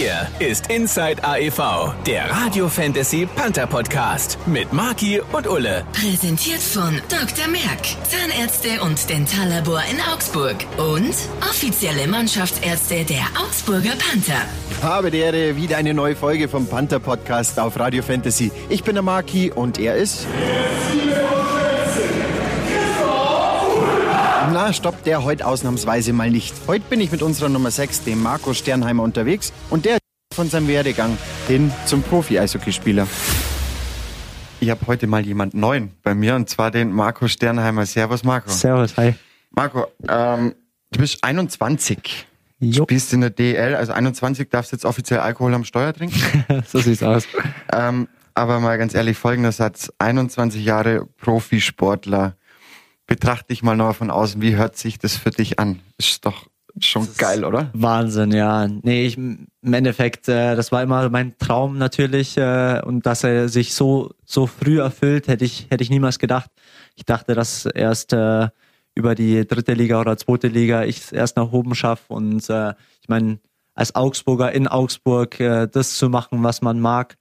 Hier ist Inside AEV, der Radio Fantasy Panther Podcast mit Marki und Ulle. Präsentiert von Dr. Merck, Zahnärzte und Dentallabor in Augsburg und offizielle Mannschaftsärzte der Augsburger Panther. Habe die Ehre, wieder eine neue Folge vom Panther Podcast auf Radio Fantasy. Ich bin der Marki und er ist. Stoppt der heute ausnahmsweise mal nicht. Heute bin ich mit unserer Nummer 6, dem Marco Sternheimer, unterwegs und der von seinem Werdegang hin zum Profi-Eishockeyspieler. Ich habe heute mal jemand neuen bei mir und zwar den Marco Sternheimer. Servus, Marco. Servus, hi. Marco, ähm, du bist 21. Jo. Spielst in der DL, also 21 darfst jetzt offiziell Alkohol am Steuer trinken. so sieht's aus. ähm, aber mal ganz ehrlich, folgender Satz. 21 Jahre Profisportler. Betrachte dich mal noch von außen. Wie hört sich das für dich an? Ist doch schon Das geil, oder? Wahnsinn, ja. Nee, ich, im Endeffekt, äh, das war immer mein Traum natürlich äh, und dass er sich so so früh erfüllt, hätte ich hätte ich niemals gedacht. Ich dachte, dass erst äh, über die dritte Liga oder zweite Liga ich es erst nach oben schaffe und äh, ich meine als Augsburger in Augsburg äh, das zu machen, was man mag,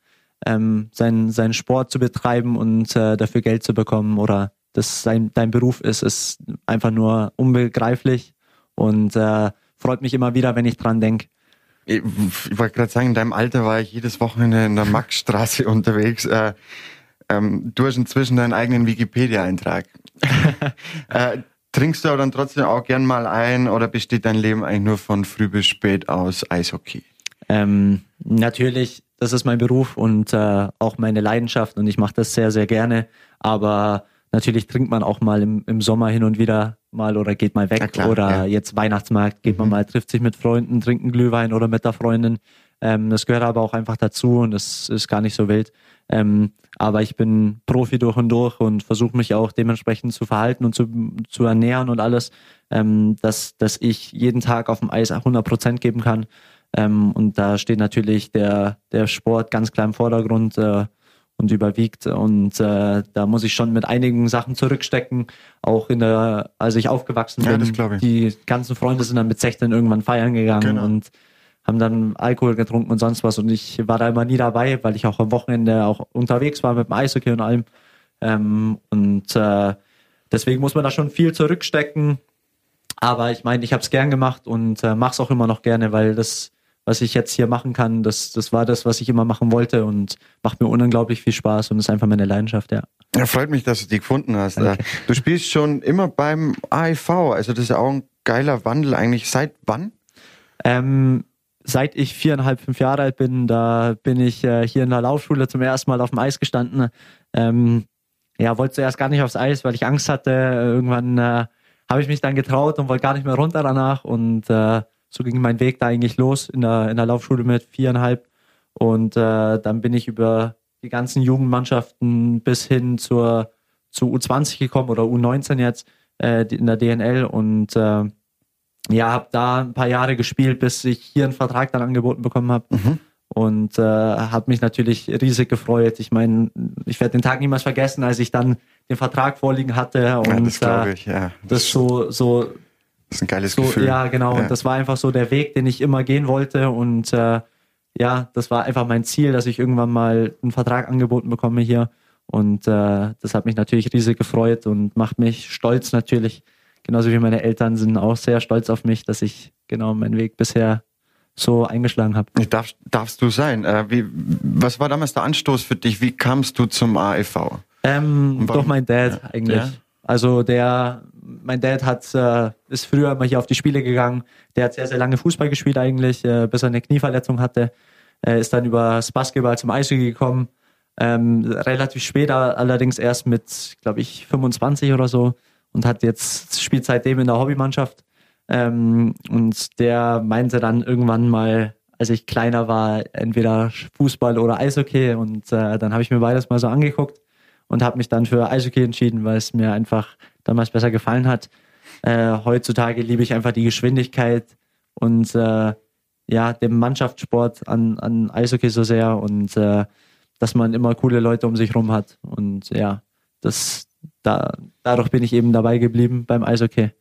ähm, seinen seinen Sport zu betreiben und äh, dafür Geld zu bekommen oder das sein dein Beruf ist, ist einfach nur unbegreiflich und äh, freut mich immer wieder, wenn ich dran denke. Ich, ich wollte gerade sagen, in deinem Alter war ich jedes Wochenende in der Maxstraße unterwegs. Äh, ähm, du hast inzwischen deinen eigenen Wikipedia-Eintrag. äh, trinkst du aber dann trotzdem auch gern mal ein oder besteht dein Leben eigentlich nur von früh bis spät aus Eishockey? Ähm, natürlich, das ist mein Beruf und äh, auch meine Leidenschaft und ich mache das sehr, sehr gerne. Aber natürlich trinkt man auch mal im, im Sommer hin und wieder mal oder geht mal weg klar, oder ja. jetzt Weihnachtsmarkt geht man Mhm. mal, trifft sich mit Freunden, trinkt einen Glühwein oder mit der Freundin. Ähm, das gehört aber auch einfach dazu und das ist gar nicht so wild. Ähm, aber ich bin Profi durch und durch und versuche mich auch dementsprechend zu verhalten und zu, zu ernähren und alles, ähm, dass, dass ich jeden Tag auf dem Eis 100 Prozent geben kann. Ähm, und da steht natürlich der, der Sport ganz klar im Vordergrund äh, und überwiegt. Und äh, da muss ich schon mit einigen Sachen zurückstecken. Auch in der, als ich aufgewachsen Ja, bin, die ganzen Freunde sind dann mit 16 irgendwann feiern gegangen Genau. und haben dann Alkohol getrunken und sonst was. Und ich war da immer nie dabei, weil ich auch am Wochenende auch unterwegs war mit dem Eishockey und allem. Ähm, und äh, deswegen muss man da schon viel zurückstecken. Aber ich meine, ich habe es gern gemacht und äh, mache es auch immer noch gerne, weil das, was ich jetzt hier machen kann, das, das war das, was ich immer machen wollte und macht mir unglaublich viel Spaß und ist einfach meine Leidenschaft, ja. Ja, freut mich, dass du die gefunden hast. Danke. Du spielst schon immer beim AIV, also das ist ja auch ein geiler Wandel eigentlich. Seit wann? Ähm, seit ich viereinhalb, fünf Jahre alt bin, da bin ich äh, hier in der Laufschule zum ersten Mal auf dem Eis gestanden. Ähm, ja, wollte zuerst gar nicht aufs Eis, weil ich Angst hatte. Irgendwann äh, habe ich mich dann getraut und wollte gar nicht mehr runter danach. Und äh, so ging mein Weg da eigentlich los in der, in der Laufschule mit viereinhalb. Und äh, dann bin ich über die ganzen Jugendmannschaften bis hin zur, zu U20 gekommen oder U19 jetzt äh, in der DNL und äh, ja, habe da ein paar Jahre gespielt, bis ich hier einen Vertrag dann angeboten bekommen habe. Mhm. Und äh, habe mich natürlich riesig gefreut. Ich meine, ich werde den Tag niemals vergessen, als ich dann den Vertrag vorliegen hatte und Ja, das äh, ich, ja. das so so Das ist ein geiles so Gefühl. ja genau. Ja. Und das war einfach so der Weg, den ich immer gehen wollte und äh, ja, das war einfach mein Ziel, dass ich irgendwann mal einen Vertrag angeboten bekomme hier. Und äh, das hat mich natürlich riesig gefreut und macht mich stolz natürlich. Genauso wie meine Eltern sind auch sehr stolz auf mich, dass ich genau meinen Weg bisher so eingeschlagen habe. Darf, darfst du sein. Äh, wie, was war damals der Anstoß für dich? Wie kamst du zum AEV? Ähm, durch mein Dad Ja. eigentlich. Ja? Also der, mein Dad hat, äh, ist früher immer hier auf die Spiele gegangen. Der hat sehr, sehr lange Fußball gespielt eigentlich, äh, bis er eine Knieverletzung hatte. Er ist dann über das Basketball zum Eishockey gekommen. Ähm, relativ spät allerdings erst mit, glaube ich, 25 oder so und hat jetzt spielt seitdem in der Hobbymannschaft. Ähm, und der meinte dann irgendwann mal, als ich kleiner war, entweder Fußball oder Eishockey. Und äh, dann habe ich mir beides mal so angeguckt und habe mich dann für Eishockey entschieden, weil es mir einfach damals besser gefallen hat. Äh, heutzutage liebe ich einfach die Geschwindigkeit und äh, ja, dem Mannschaftssport an, an Eishockey so sehr und äh, dass man immer coole Leute um sich rum hat. Und ja, das, da, dadurch bin ich eben dabei geblieben beim Eishockey.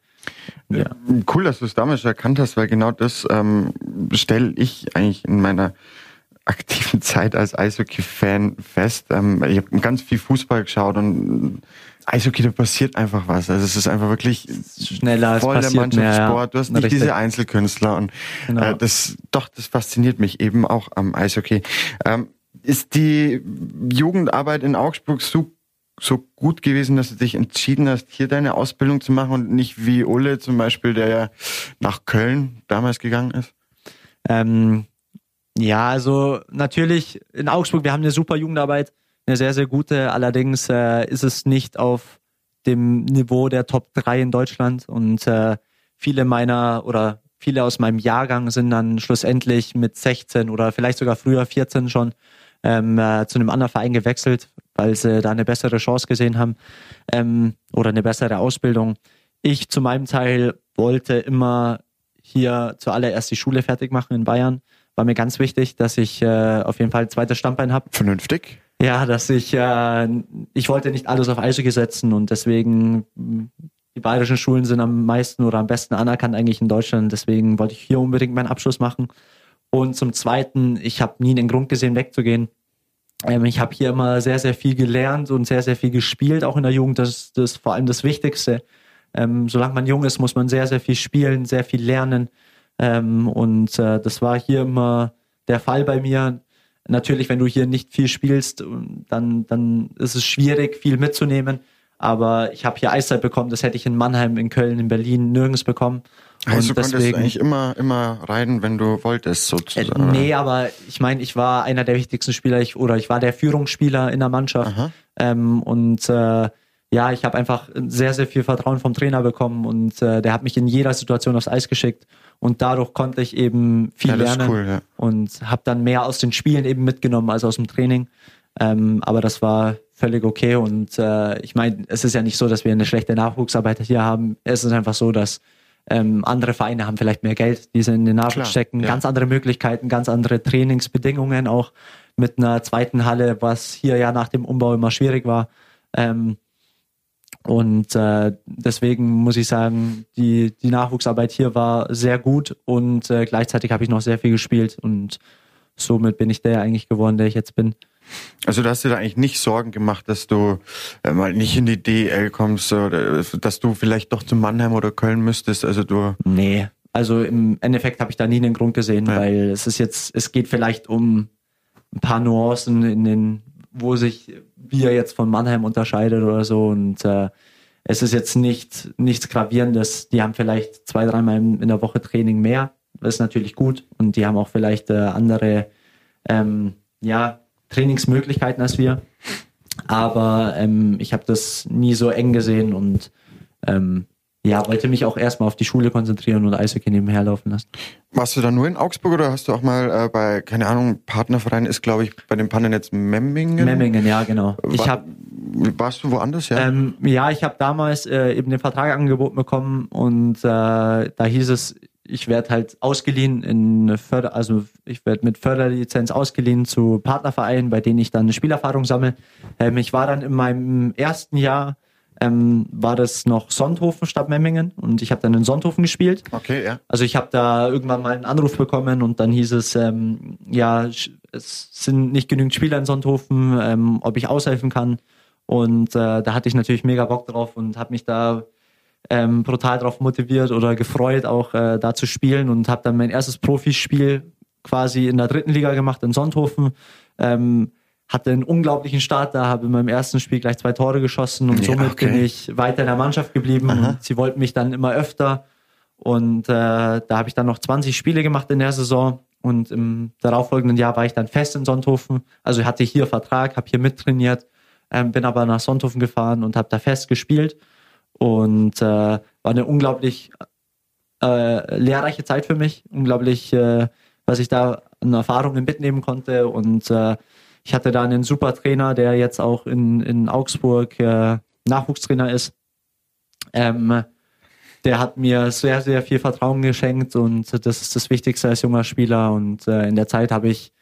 Ja. Cool, dass du es damals erkannt hast, weil genau das ähm, stelle ich eigentlich in meiner aktiven Zeit als Eishockey-Fan fest. Ähm, ich habe ganz viel Fußball geschaut und Eishockey, da passiert einfach was. Also es ist einfach wirklich schneller voll der Mannschaftssport. Du hast nicht Richtig. diese Einzelkünstler und genau. äh, das doch, das fasziniert mich eben auch am Eishockey. Ähm, ist die Jugendarbeit in Augsburg so so gut gewesen, dass du dich entschieden hast, hier deine Ausbildung zu machen und nicht wie Ole zum Beispiel, der ja nach Köln damals gegangen ist? Ähm, ja, also natürlich in Augsburg, wir haben eine super Jugendarbeit, eine sehr, sehr gute. Allerdings äh, ist es nicht auf dem Niveau der Top 3 in Deutschland und äh, viele meiner oder viele aus meinem Jahrgang sind dann schlussendlich mit 16 oder vielleicht sogar früher 14 schon ähm, äh, zu einem anderen Verein gewechselt, weil sie da eine bessere Chance gesehen haben ähm, oder eine bessere Ausbildung. Ich zu meinem Teil wollte immer hier zuallererst die Schule fertig machen in Bayern. War mir ganz wichtig, dass ich äh, auf jeden Fall ein zweites Standbein habe. Vernünftig. Ja, dass ich, äh, ich wollte nicht alles auf Eishockey setzen und deswegen die bayerischen Schulen sind am meisten oder am besten anerkannt eigentlich in Deutschland. Deswegen wollte ich hier unbedingt meinen Abschluss machen. Und zum Zweiten, ich habe nie den Grund gesehen, wegzugehen. Ähm, ich habe hier immer sehr, sehr viel gelernt und sehr, sehr viel gespielt, auch in der Jugend. Das, ist vor allem das Wichtigste. Ähm, solange man jung ist, muss man sehr, sehr viel spielen, sehr viel lernen. Ähm, und äh, das war hier immer der Fall bei mir. Natürlich, wenn du hier nicht viel spielst, dann, dann ist es schwierig, viel mitzunehmen. Aber ich habe hier Eiszeit bekommen, das hätte ich in Mannheim, in Köln, in Berlin nirgends bekommen. Also du deswegen, konntest eigentlich immer, immer rein, wenn du wolltest, sozusagen. Äh, nee, aber ich meine, ich war einer der wichtigsten Spieler ich, oder ich war der Führungsspieler in der Mannschaft. Ähm, und äh, ja, ich habe einfach sehr, sehr viel Vertrauen vom Trainer bekommen und äh, der hat mich in jeder Situation aufs Eis geschickt. Und dadurch konnte ich eben viel ja, lernen cool, ja. und habe dann mehr aus den Spielen eben mitgenommen als aus dem Training. Ähm, aber das war völlig okay. Und äh, ich meine, es ist ja nicht so, dass wir eine schlechte Nachwuchsarbeit hier haben. Es ist einfach so, dass ähm, andere Vereine haben vielleicht mehr Geld, die sie in den Nachwuchs stecken, ja. ganz andere Möglichkeiten, ganz andere Trainingsbedingungen, auch mit einer zweiten Halle, was hier ja nach dem Umbau immer schwierig war. Ähm, und äh, deswegen muss ich sagen, die, die Nachwuchsarbeit hier war sehr gut und äh, gleichzeitig habe ich noch sehr viel gespielt und somit bin ich der eigentlich geworden, der ich jetzt bin. Also du hast dir da eigentlich nicht Sorgen gemacht, dass du äh, mal nicht in die DL kommst oder dass du vielleicht doch zu Mannheim oder Köln müsstest. Also du. Nee, also im Endeffekt habe ich da nie einen Grund gesehen, ja. weil es ist jetzt, es geht vielleicht um ein paar Nuancen in den, wo sich wir jetzt von Mannheim unterscheidet oder so und äh, es ist jetzt nicht nichts gravierendes. Die haben vielleicht zwei, dreimal in der Woche Training mehr. Das ist natürlich gut und die haben auch vielleicht äh, andere ähm, ja Trainingsmöglichkeiten als wir. Aber ähm, ich habe das nie so eng gesehen und ähm, ja, wollte mich auch erstmal auf die Schule konzentrieren und Eishockey nebenher laufen lassen. Warst du da nur in Augsburg oder hast du auch mal äh, bei, keine Ahnung, Partnerverein ist, glaube ich, bei dem Pannennetz Memmingen? Memmingen, ja, genau. Ich War, hab, warst du woanders, ja? Ähm, ja, ich habe damals äh, eben den Vertrag angeboten bekommen und äh, da hieß es, ich werde halt ausgeliehen in Förder, also ich werde mit Förderlizenz ausgeliehen zu Partnervereinen, bei denen ich dann eine Spielerfahrung sammle. Ähm, ich war dann in meinem ersten Jahr ähm, war das noch Sonthofen statt Memmingen und ich habe dann in Sonthofen gespielt. Okay, ja. Also ich habe da irgendwann mal einen Anruf bekommen und dann hieß es, ähm, ja, es sind nicht genügend Spieler in Sonthofen, ähm, ob ich aushelfen kann. Und äh, da hatte ich natürlich mega Bock drauf und habe mich da ähm, brutal darauf motiviert oder gefreut, auch äh, da zu spielen und habe dann mein erstes Profispiel quasi in der dritten Liga gemacht in Sonthofen. Ähm, hatte einen unglaublichen Start da, habe in meinem ersten Spiel gleich zwei Tore geschossen und ja, somit okay. bin ich weiter in der Mannschaft geblieben. Und sie wollten mich dann immer öfter und äh, da habe ich dann noch 20 Spiele gemacht in der Saison und im darauffolgenden Jahr war ich dann fest in Sonthofen. Also ich hatte hier Vertrag, habe hier mittrainiert, ähm, bin aber nach Sonthofen gefahren und habe da fest gespielt und äh, war eine unglaublich äh, lehrreiche Zeit für mich, unglaublich, äh, was ich da an Erfahrungen mitnehmen konnte. Und äh, ich hatte da einen super Trainer, der jetzt auch in, in Augsburg äh, Nachwuchstrainer ist. Ähm, der hat mir sehr, sehr viel Vertrauen geschenkt und das ist das Wichtigste als junger Spieler. Und äh, in der Zeit habe ich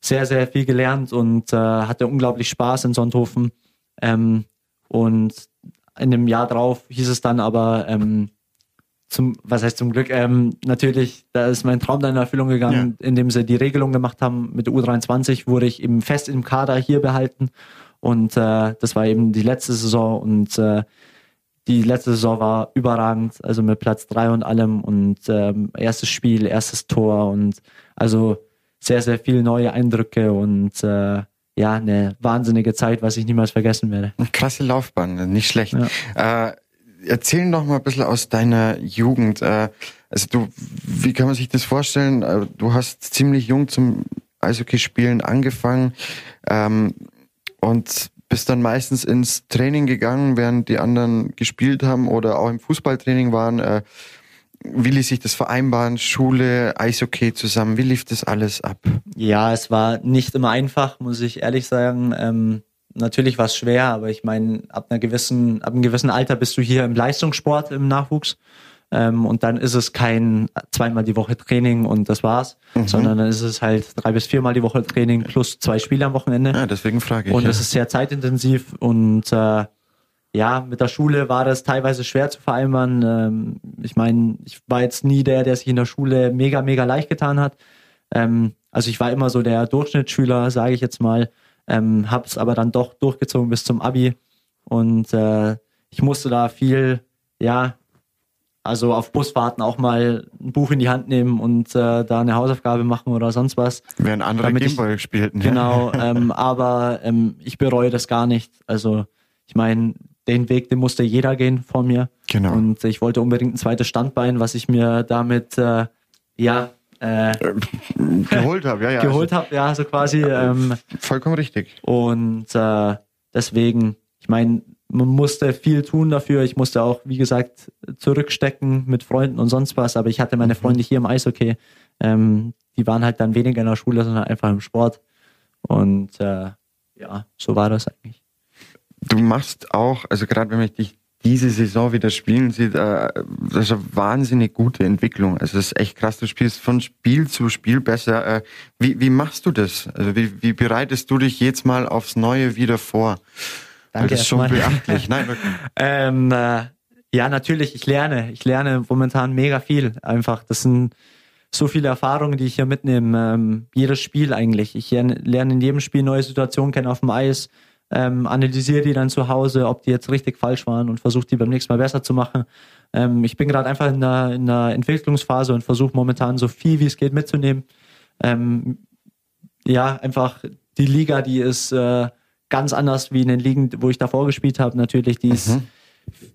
sehr, sehr viel gelernt und äh, hatte unglaublich Spaß in Sonthofen. Ähm, und in dem Jahr drauf hieß es dann aber, ähm, zum, was heißt zum Glück, ähm, natürlich, da ist mein Traum dann in Erfüllung gegangen, ja. indem sie die Regelung gemacht haben. Mit der U23 wurde ich eben fest im Kader hier behalten und äh, das war eben die letzte Saison und äh, die letzte Saison war überragend, also mit Platz drei und allem und ähm, erstes Spiel, erstes Tor und also sehr, sehr viele neue Eindrücke und äh, ja, eine wahnsinnige Zeit, was ich niemals vergessen werde. Eine krasse Laufbahn, nicht schlecht. Ja. Äh, erzähl noch mal ein bisschen aus deiner Jugend. Äh, also du, wie kann man sich das vorstellen? Äh, du hast ziemlich jung zum Eishockeyspielen angefangen ähm, und bist dann meistens ins Training gegangen, während die anderen gespielt haben oder auch im Fußballtraining waren. Äh, wie ließ sich das vereinbaren? Schule, Eishockey zusammen? Wie lief das alles ab? Ja, es war nicht immer einfach, muss ich ehrlich sagen. Ähm, natürlich war es schwer, aber ich meine, ab einer gewissen, ab einem gewissen Alter bist du hier im Leistungssport im Nachwuchs. Ähm, und dann ist es kein zweimal die Woche Training und das war's, mhm. sondern dann ist es halt drei bis viermal die Woche Training plus zwei Spiele am Wochenende. Ja, deswegen frage ich. Und es ja. ist sehr zeitintensiv und äh, ja, mit der Schule war das teilweise schwer zu vereinbaren. Ähm, ich meine, ich war jetzt nie der, der sich in der Schule mega, mega leicht getan hat. Ähm, also ich war immer so der Durchschnittsschüler, sage ich jetzt mal ähm, habe es aber dann doch durchgezogen bis zum Abi und äh, ich musste da viel, ja, also auf Busfahrten auch mal ein Buch in die Hand nehmen und äh, da eine Hausaufgabe machen oder sonst was. Während andere Gameboy spielten. Genau, ähm, aber ähm, ich bereue das gar nicht. Also ich meine, den Weg, den musste jeder gehen vor mir. Genau. Und ich wollte unbedingt ein zweites Standbein, was ich mir damit äh, ja äh, geholt habe, ja, ja. Geholt also, habe, ja, so quasi. Ähm, vollkommen richtig. Und äh, deswegen, ich meine, man musste viel tun dafür. Ich musste auch, wie gesagt, zurückstecken mit Freunden und sonst was. Aber ich hatte meine mhm. Freunde hier im Eishockey. Ähm, die waren halt dann weniger in der Schule, sondern einfach im Sport. Und äh, ja, so war das eigentlich. Du machst auch, also gerade wenn ich dich diese Saison wieder spielen sieht, äh, das ist eine wahnsinnig gute Entwicklung. Also das ist echt krass. Du spielst von Spiel zu Spiel besser. Äh, wie, wie machst du das? Also wie, wie bereitest du dich jetzt mal aufs Neue wieder vor? Danke Weil das ist schon beachtlich. Nein, wirklich. ähm, äh, ja, natürlich. Ich lerne. Ich lerne momentan mega viel. Einfach. Das sind so viele Erfahrungen, die ich hier mitnehme. Ähm, jedes Spiel eigentlich. Ich lerne in jedem Spiel neue Situationen kennen auf dem Eis ähm, analysiere die dann zu Hause, ob die jetzt richtig falsch waren und versuche die beim nächsten Mal besser zu machen. Ähm, ich bin gerade einfach in einer, in einer Entwicklungsphase und versuche momentan so viel wie es geht mitzunehmen. Ähm, ja, einfach die Liga, die ist äh, ganz anders wie in den Ligen, wo ich davor gespielt habe. Natürlich, die ist, mhm.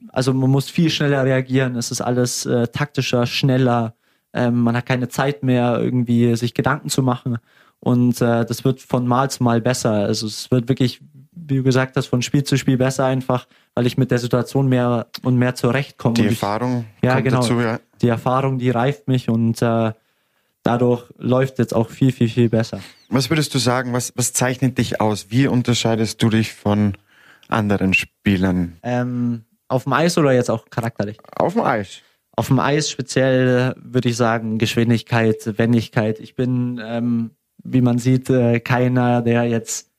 also man muss viel schneller reagieren. Es ist alles äh, taktischer, schneller. Ähm, man hat keine Zeit mehr, irgendwie sich Gedanken zu machen. Und äh, das wird von Mal zu Mal besser. Also es wird wirklich wie du gesagt hast, von Spiel zu Spiel besser einfach, weil ich mit der Situation mehr und mehr zurechtkomme. Die Erfahrung ich, ja, genau, dazu, ja. Die Erfahrung, die reift mich und äh, dadurch läuft jetzt auch viel, viel, viel besser. Was würdest du sagen, was, was zeichnet dich aus? Wie unterscheidest du dich von anderen Spielern? Ähm, auf dem Eis oder jetzt auch charakterlich? Auf dem Eis. Auf dem Eis speziell würde ich sagen Geschwindigkeit, Wendigkeit. Ich bin, ähm, wie man sieht, äh, keiner, der jetzt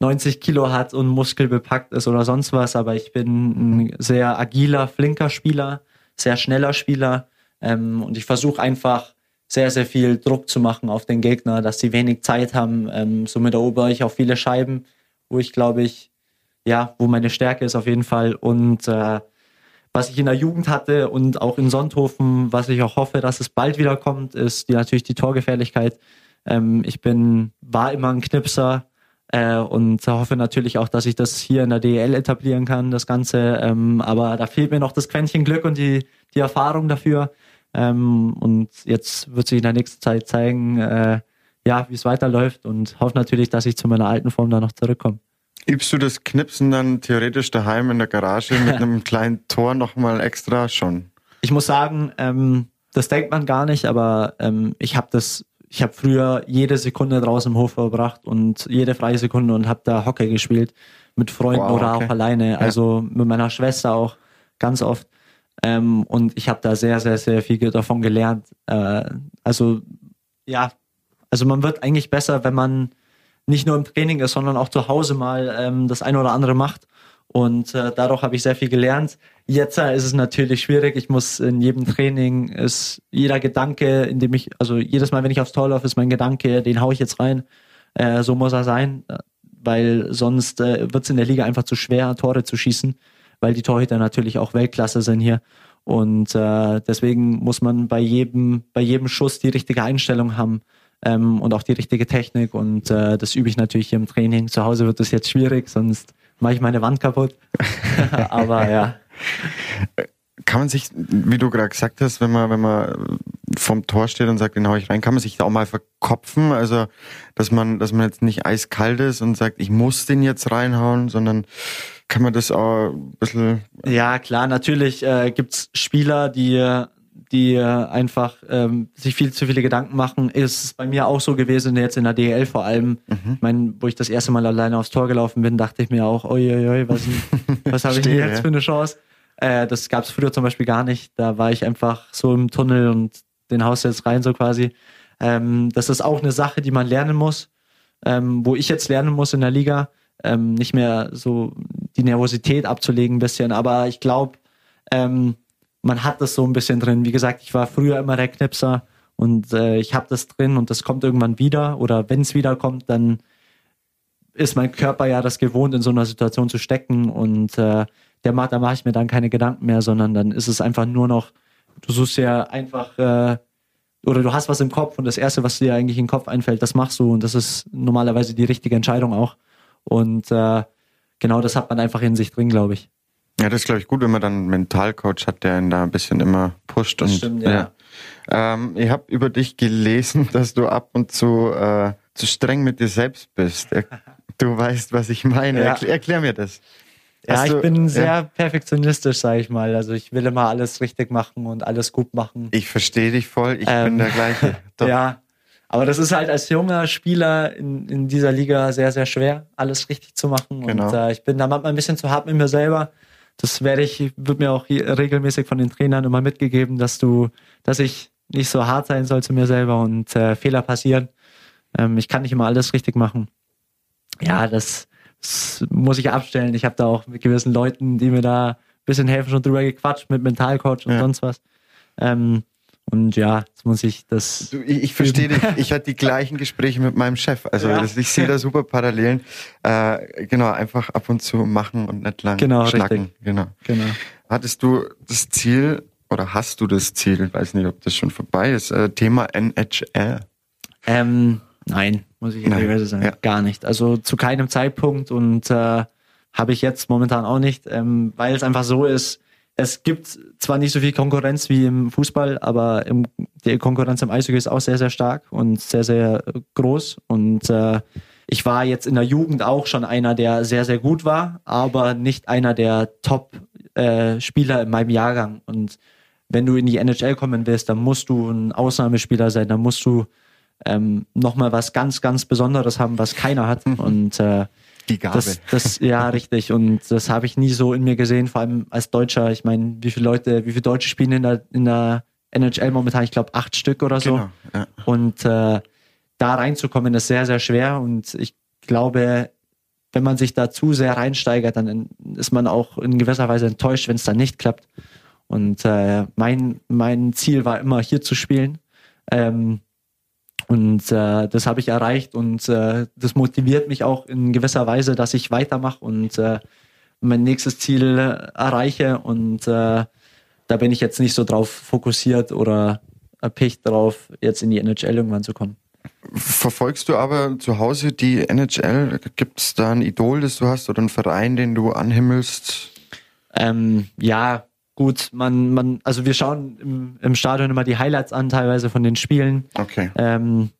90 Kilo hat und muskelbepackt ist oder sonst was, aber ich bin ein sehr agiler, flinker Spieler, sehr schneller Spieler ähm, und ich versuche einfach sehr, sehr viel Druck zu machen auf den Gegner, dass sie wenig Zeit haben. Ähm, somit erober ich auch viele Scheiben, wo ich glaube ich, ja, wo meine Stärke ist auf jeden Fall und äh, was ich in der Jugend hatte und auch in Sonthofen, was ich auch hoffe, dass es bald wieder kommt, ist die, natürlich die Torgefährlichkeit. Ähm, ich bin, war immer ein Knipser, äh, und hoffe natürlich auch, dass ich das hier in der DEL etablieren kann, das Ganze. Ähm, aber da fehlt mir noch das Quäntchen Glück und die, die Erfahrung dafür. Ähm, und jetzt wird sich in der nächsten Zeit zeigen, äh, ja, wie es weiterläuft und hoffe natürlich, dass ich zu meiner alten Form da noch zurückkomme. Übst du das Knipsen dann theoretisch daheim in der Garage mit einem kleinen Tor nochmal extra schon? Ich muss sagen, ähm, das denkt man gar nicht, aber ähm, ich habe das ich habe früher jede Sekunde draußen im Hof verbracht und jede freie Sekunde und habe da Hockey gespielt mit Freunden wow, oder okay. auch alleine. Ja. Also mit meiner Schwester auch ganz oft. Ähm, und ich habe da sehr, sehr, sehr viel davon gelernt. Äh, also ja, also man wird eigentlich besser, wenn man nicht nur im Training ist, sondern auch zu Hause mal ähm, das eine oder andere macht. Und äh, dadurch habe ich sehr viel gelernt. Jetzt äh, ist es natürlich schwierig. Ich muss in jedem Training ist jeder Gedanke, in dem ich, also jedes Mal, wenn ich aufs Tor laufe, ist mein Gedanke, den haue ich jetzt rein. Äh, so muss er sein, weil sonst äh, wird es in der Liga einfach zu schwer, Tore zu schießen, weil die Torhüter natürlich auch Weltklasse sind hier. Und äh, deswegen muss man bei jedem, bei jedem Schuss die richtige Einstellung haben ähm, und auch die richtige Technik. Und äh, das übe ich natürlich hier im Training. Zu Hause wird das jetzt schwierig, sonst mache ich meine Wand kaputt. Aber ja. Kann man sich, wie du gerade gesagt hast, wenn man, wenn man vom Tor steht und sagt, den hau ich rein, kann man sich da auch mal verkopfen? Also, dass man, dass man jetzt nicht eiskalt ist und sagt, ich muss den jetzt reinhauen, sondern kann man das auch ein bisschen. Ja, klar, natürlich äh, gibt's Spieler, die die einfach ähm, sich viel zu viele Gedanken machen. Ist bei mir auch so gewesen, jetzt in der DL vor allem. Mhm. Ich meine, wo ich das erste Mal alleine aufs Tor gelaufen bin, dachte ich mir auch, oi, oi, oi was, was habe ich denn jetzt für eine Chance? Äh, das gab es früher zum Beispiel gar nicht. Da war ich einfach so im Tunnel und den haust jetzt rein, so quasi. Ähm, das ist auch eine Sache, die man lernen muss, ähm, wo ich jetzt lernen muss in der Liga, ähm, nicht mehr so die Nervosität abzulegen ein bisschen. Aber ich glaube, ähm, man hat das so ein bisschen drin. Wie gesagt, ich war früher immer der Knipser und äh, ich habe das drin und das kommt irgendwann wieder oder wenn es wiederkommt, dann ist mein Körper ja das gewohnt, in so einer Situation zu stecken und äh, der macht, da mache ich mir dann keine Gedanken mehr, sondern dann ist es einfach nur noch, du suchst ja einfach äh, oder du hast was im Kopf und das erste, was dir eigentlich in den Kopf einfällt, das machst du und das ist normalerweise die richtige Entscheidung auch und äh, genau das hat man einfach in sich drin, glaube ich. Ja, das ist, glaube ich, gut, wenn man dann einen Mentalcoach hat, der ihn da ein bisschen immer pusht. Das und, stimmt, ja. ja. Ähm, ich habe über dich gelesen, dass du ab und zu äh, zu streng mit dir selbst bist. Du weißt, was ich meine. Ja. Erklär, erklär mir das. Ja, ich bin sehr ja. perfektionistisch, sage ich mal. Also ich will immer alles richtig machen und alles gut machen. Ich verstehe dich voll. Ich ähm, bin der gleiche. Doch. Ja, aber das ist halt als junger Spieler in, in dieser Liga sehr, sehr schwer, alles richtig zu machen. Genau. Und äh, ich bin da manchmal ein bisschen zu hart mit mir selber das werde ich, wird mir auch regelmäßig von den Trainern immer mitgegeben, dass du, dass ich nicht so hart sein soll zu mir selber und äh, Fehler passieren. Ähm, ich kann nicht immer alles richtig machen. Ja, das, das muss ich abstellen. Ich habe da auch mit gewissen Leuten, die mir da ein bisschen helfen, schon drüber gequatscht mit Mentalcoach und ja. sonst was. Ähm, und ja, jetzt muss ich das. Du, ich, ich verstehe dich. Ich hatte die gleichen Gespräche mit meinem Chef. Also ja. das, ich sehe da super Parallelen. Äh, genau, einfach ab und zu machen und nicht lang genau, schnacken. Richtig. Genau. genau. Hattest du das Ziel oder hast du das Ziel? Ich weiß nicht, ob das schon vorbei ist. Äh, Thema NHL. Ähm, nein, muss ich ehrlicherweise sagen. Ja. Gar nicht. Also zu keinem Zeitpunkt und äh, habe ich jetzt momentan auch nicht, ähm, weil es einfach so ist es gibt zwar nicht so viel Konkurrenz wie im Fußball, aber im, die Konkurrenz im Eishockey ist auch sehr, sehr stark und sehr, sehr groß. Und äh, ich war jetzt in der Jugend auch schon einer, der sehr, sehr gut war, aber nicht einer der Top-Spieler äh, in meinem Jahrgang. Und wenn du in die NHL kommen willst, dann musst du ein Ausnahmespieler sein, dann musst du ähm, nochmal was ganz, ganz Besonderes haben, was keiner hat. Und äh, die Gabe. Das, das, ja, richtig. Und das habe ich nie so in mir gesehen, vor allem als Deutscher. Ich meine, wie viele Leute, wie viele Deutsche spielen in der, in der NHL momentan? Ich glaube, acht Stück oder so. Genau, ja. Und äh, da reinzukommen, ist sehr, sehr schwer. Und ich glaube, wenn man sich da zu sehr reinsteigert, dann ist man auch in gewisser Weise enttäuscht, wenn es dann nicht klappt. Und äh, mein, mein Ziel war immer, hier zu spielen. Ähm, und äh, das habe ich erreicht und äh, das motiviert mich auch in gewisser Weise, dass ich weitermache und äh, mein nächstes Ziel erreiche. Und äh, da bin ich jetzt nicht so drauf fokussiert oder erpicht drauf, jetzt in die NHL irgendwann zu kommen. Verfolgst du aber zu Hause die NHL? Gibt es da ein Idol, das du hast oder einen Verein, den du anhimmelst? Ähm, ja, gut, man, man, also wir schauen im, im Stadion immer die Highlights an, teilweise von den Spielen. Okay. Ähm,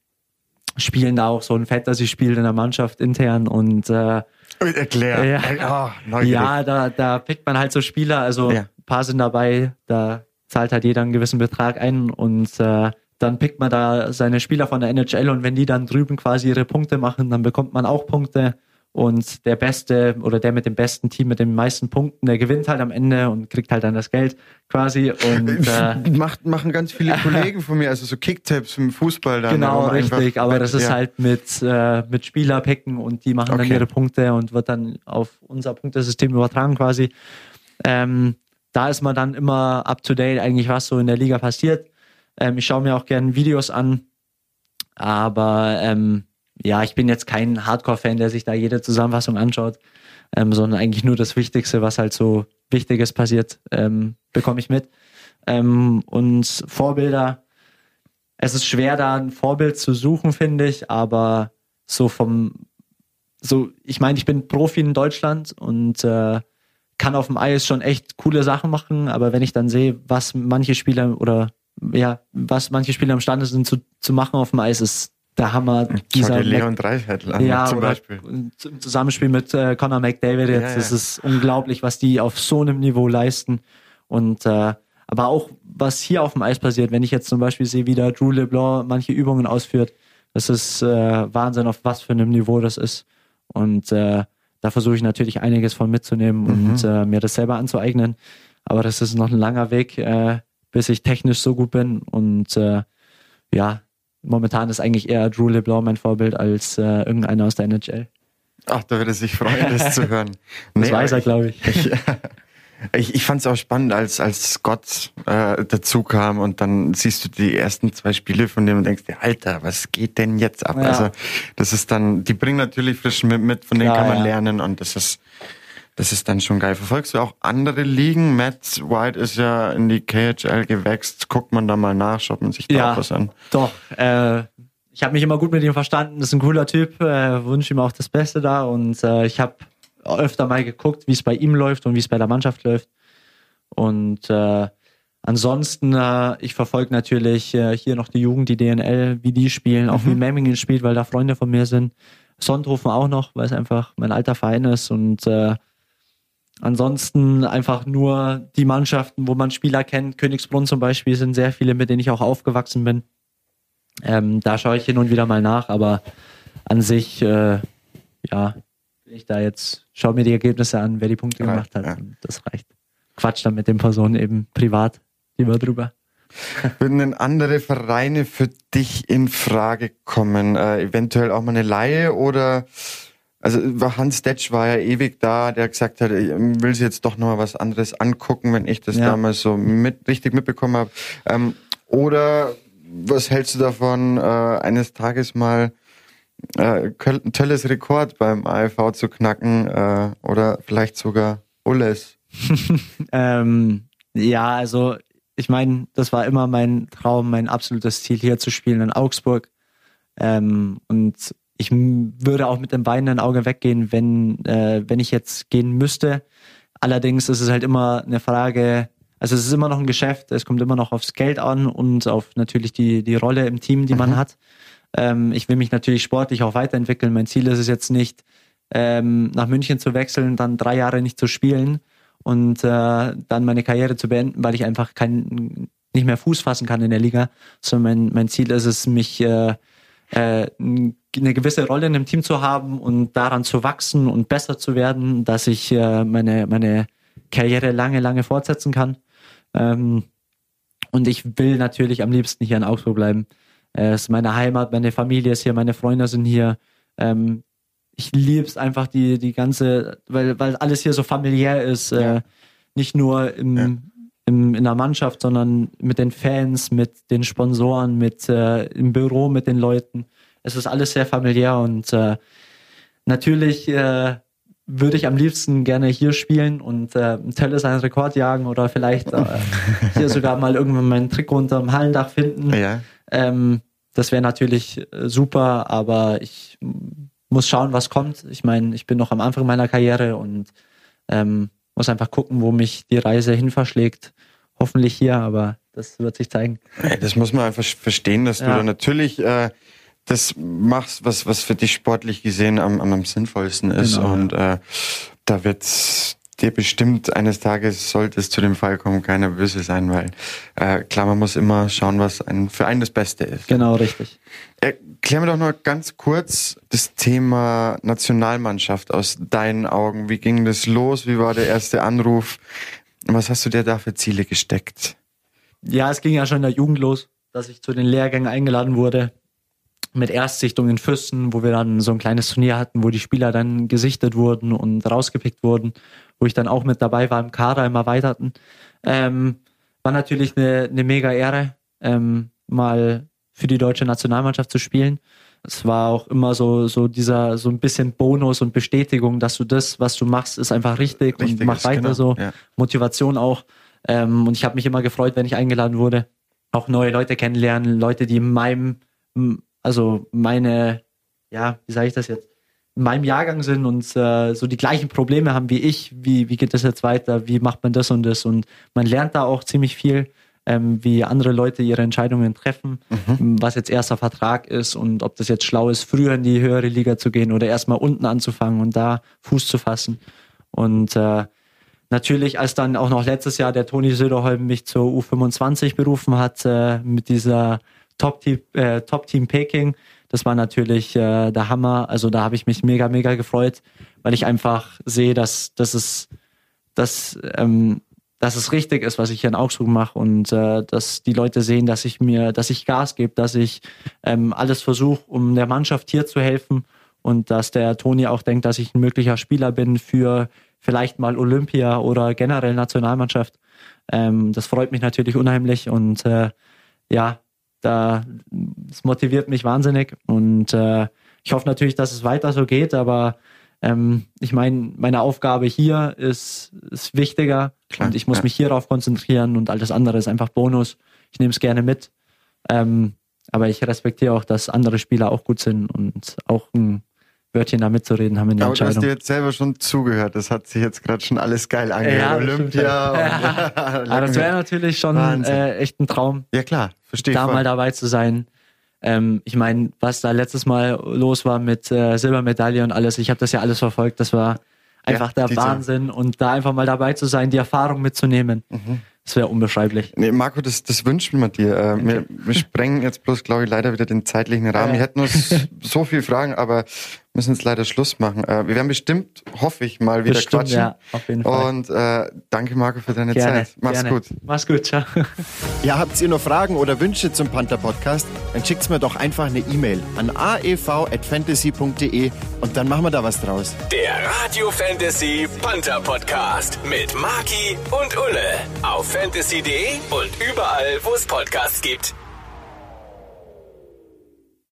spielen da auch so ein Fantasy-Spiel in der Mannschaft intern und äh, Erklär. Ja, oh, ja da, da pickt man halt so Spieler, also ja. ein paar sind dabei, da zahlt halt jeder einen gewissen Betrag ein und äh, dann pickt man da seine Spieler von der NHL und wenn die dann drüben quasi ihre Punkte machen, dann bekommt man auch Punkte und der Beste oder der mit dem besten Team, mit den meisten Punkten, der gewinnt halt am Ende und kriegt halt dann das Geld quasi. Und, äh, Macht, machen ganz viele Kollegen von mir, also so Kicktaps im Fußball dann. Genau, richtig, aber das ist ja. halt mit, äh, mit Spielerpicken und die machen okay. dann ihre Punkte und wird dann auf unser Punktesystem übertragen quasi. Ähm, da ist man dann immer up to date, eigentlich was so in der Liga passiert. Ähm, ich schaue mir auch gerne Videos an, aber ähm, ja, ich bin jetzt kein Hardcore-Fan, der sich da jede Zusammenfassung anschaut, ähm, sondern eigentlich nur das Wichtigste, was halt so Wichtiges passiert, ähm, bekomme ich mit. Ähm, und Vorbilder, es ist schwer, da ein Vorbild zu suchen, finde ich, aber so vom, so, ich meine, ich bin Profi in Deutschland und äh, kann auf dem Eis schon echt coole Sachen machen, aber wenn ich dann sehe, was manche Spieler oder ja, was manche Spieler imstande sind zu, zu machen auf dem Eis, ist der Hammer. Dieser Leon Dreiseitel an, ja, zum Beispiel. Im Zusammenspiel mit äh, Conor McDavid jetzt. Ja, ja. Das ist unglaublich, was die auf so einem Niveau leisten. Und äh, aber auch, was hier auf dem Eis passiert, wenn ich jetzt zum Beispiel sehe, wie der Drew LeBlanc manche Übungen ausführt, das ist äh, Wahnsinn, auf was für einem Niveau das ist. Und äh, da versuche ich natürlich einiges von mitzunehmen mhm. und äh, mir das selber anzueignen. Aber das ist noch ein langer Weg, äh, bis ich technisch so gut bin. Und äh, ja, momentan ist eigentlich eher Drew LeBlanc mein Vorbild als äh, irgendeiner aus der NHL. Ach, da würde sich freuen, das zu hören. das weiß er, glaube ich. Ich, ich, ich fand es auch spannend, als, als Scott äh, dazu kam und dann siehst du die ersten zwei Spiele von dem und denkst dir, Alter, was geht denn jetzt ab? Ja. Also das ist dann, die bringen natürlich frischen mit, mit von denen ja, kann man ja. lernen und das ist das ist dann schon geil. Verfolgst du auch andere Ligen? Matt White ist ja in die KHL gewächst. Guckt man da mal nach, schaut man sich da ja, was an? Doch. Äh, ich habe mich immer gut mit ihm verstanden. Das ist ein cooler Typ. Äh, wünsche ihm auch das Beste da. Und äh, ich habe öfter mal geguckt, wie es bei ihm läuft und wie es bei der Mannschaft läuft. Und äh, ansonsten, äh, ich verfolge natürlich äh, hier noch die Jugend, die DNL, wie die spielen, auch mhm. wie Memmingen spielt, weil da Freunde von mir sind. Sonthofen auch noch, weil es einfach mein alter Verein ist und äh, Ansonsten einfach nur die Mannschaften, wo man Spieler kennt. Königsbrunn zum Beispiel sind sehr viele, mit denen ich auch aufgewachsen bin. Ähm, da schaue ich hin und wieder mal nach, aber an sich, äh, ja, bin ich da jetzt, schaue mir die Ergebnisse an, wer die Punkte ja, gemacht hat. Ja. das reicht. Quatsch dann mit den Personen eben privat lieber drüber. Würden denn andere Vereine für dich in Frage kommen? Äh, eventuell auch mal eine Laie oder also Hans Detsch war ja ewig da, der gesagt hat, ich will sich jetzt doch nochmal was anderes angucken, wenn ich das ja. damals so mit, richtig mitbekommen habe. Ähm, oder was hältst du davon, äh, eines Tages mal äh, Tölles Rekord beim AFV zu knacken äh, oder vielleicht sogar Ulles? ähm, ja, also ich meine, das war immer mein Traum, mein absolutes Ziel hier zu spielen in Augsburg. Ähm, und ich würde auch mit dem weinenden Auge weggehen, wenn, äh, wenn ich jetzt gehen müsste. Allerdings ist es halt immer eine Frage, also es ist immer noch ein Geschäft, es kommt immer noch aufs Geld an und auf natürlich die, die Rolle im Team, die man mhm. hat. Ähm, ich will mich natürlich sportlich auch weiterentwickeln. Mein Ziel ist es jetzt nicht, ähm, nach München zu wechseln, dann drei Jahre nicht zu spielen und äh, dann meine Karriere zu beenden, weil ich einfach kein, nicht mehr Fuß fassen kann in der Liga. Sondern mein, mein Ziel ist es, mich äh, äh, eine gewisse Rolle in einem Team zu haben und daran zu wachsen und besser zu werden, dass ich äh, meine, meine Karriere lange, lange fortsetzen kann. Ähm, und ich will natürlich am liebsten hier in Augsburg bleiben. Äh, es ist meine Heimat, meine Familie ist hier, meine Freunde sind hier. Ähm, ich liebe es einfach die, die ganze, weil, weil alles hier so familiär ist. Äh, ja. nicht nur im, ja. Im, in der Mannschaft, sondern mit den Fans, mit den Sponsoren, mit äh, im Büro, mit den Leuten es ist alles sehr familiär und äh, natürlich äh, würde ich am liebsten gerne hier spielen und äh, Telles einen Rekord jagen oder vielleicht äh, hier sogar mal irgendwann meinen Trick unter dem Hallendach finden. Ja. Ähm, das wäre natürlich äh, super, aber ich muss schauen, was kommt. Ich meine, ich bin noch am Anfang meiner Karriere und ähm, muss einfach gucken, wo mich die Reise hin verschlägt. Hoffentlich hier, aber das wird sich zeigen. Das muss man einfach verstehen, dass ja. du da natürlich äh, das machst, was, was für dich sportlich gesehen am, am, am sinnvollsten ist. Genau, und äh, da wird's dir bestimmt eines Tages sollte es zu dem Fall kommen, keiner böse sein, weil äh, klar, man muss immer schauen, was ein, für einen das Beste ist. Genau, richtig. Erklär mir doch noch ganz kurz das Thema Nationalmannschaft aus deinen Augen. Wie ging das los? Wie war der erste Anruf? Was hast du dir da für Ziele gesteckt? Ja, es ging ja schon in der Jugend los, dass ich zu den Lehrgängen eingeladen wurde mit Erstsichtung in Füssen, wo wir dann so ein kleines Turnier hatten, wo die Spieler dann gesichtet wurden und rausgepickt wurden, wo ich dann auch mit dabei war im Kader im Erweiterten. Ähm, war natürlich eine, eine mega Ehre, ähm, mal für die deutsche Nationalmannschaft zu spielen. Es war auch immer so, so dieser, so ein bisschen Bonus und Bestätigung, dass du das, was du machst, ist einfach richtig, richtig und mach weiter genau, so. Ja. Motivation auch. Ähm, und ich habe mich immer gefreut, wenn ich eingeladen wurde. Auch neue Leute kennenlernen, Leute, die in meinem also meine, ja, wie sage ich das jetzt, in meinem Jahrgang sind und äh, so die gleichen Probleme haben wie ich, wie, wie geht das jetzt weiter, wie macht man das und das und man lernt da auch ziemlich viel, ähm, wie andere Leute ihre Entscheidungen treffen, mhm. was jetzt erster Vertrag ist und ob das jetzt schlau ist, früher in die höhere Liga zu gehen oder erstmal unten anzufangen und da Fuß zu fassen. Und äh, natürlich, als dann auch noch letztes Jahr der Toni Söderholm mich zur U25 berufen hat, äh, mit dieser Top-Team äh, Top -Team Peking. Das war natürlich äh, der Hammer. Also da habe ich mich mega, mega gefreut, weil ich einfach sehe, dass, dass, es, dass, ähm, dass es richtig ist, was ich hier in Augsburg mache und äh, dass die Leute sehen, dass ich mir, dass ich Gas gebe, dass ich ähm, alles versuche, um der Mannschaft hier zu helfen und dass der Toni auch denkt, dass ich ein möglicher Spieler bin für vielleicht mal Olympia oder generell Nationalmannschaft. Ähm, das freut mich natürlich unheimlich und äh, ja, da, das motiviert mich wahnsinnig und äh, ich hoffe natürlich, dass es weiter so geht, aber ähm, ich meine, meine Aufgabe hier ist, ist wichtiger Klar, und ich muss ja. mich hierauf konzentrieren und alles andere ist einfach Bonus. Ich nehme es gerne mit. Ähm, aber ich respektiere auch, dass andere Spieler auch gut sind und auch ein Wörtchen da mitzureden haben in der Aber Entscheidung. du hast dir jetzt selber schon zugehört. Das hat sich jetzt gerade schon alles geil angehört. Ja, Olympia. Ja. Aber das wäre natürlich schon äh, echt ein Traum. Ja klar, verstehe. Da voll. mal dabei zu sein. Ähm, ich meine, was da letztes Mal los war mit äh, Silbermedaille und alles, ich habe das ja alles verfolgt. Das war einfach ja, der Wahnsinn. Und da einfach mal dabei zu sein, die Erfahrung mitzunehmen. Mhm. Das wäre unbeschreiblich. Nee, Marco, das, das wünschen wir dir. Äh, wir, wir sprengen jetzt bloß, glaube ich, leider wieder den zeitlichen Rahmen. Wir hätten uns so viele Fragen, aber müssen jetzt leider Schluss machen. Äh, wir werden bestimmt, hoffe ich, mal wieder bestimmt, quatschen. Ja, auf jeden Fall. Und äh, danke, Marco, für deine gerne, Zeit. Mach's gerne. gut. Mach's gut, ciao. Ja, habt ihr noch Fragen oder Wünsche zum Panther Podcast? Dann schickt's mir doch einfach eine E-Mail an aev.fantasy.de und dann machen wir da was draus. Der Radio Fantasy Panther Podcast mit Maki und Ulle auf fantasy.de und überall, wo es Podcasts gibt.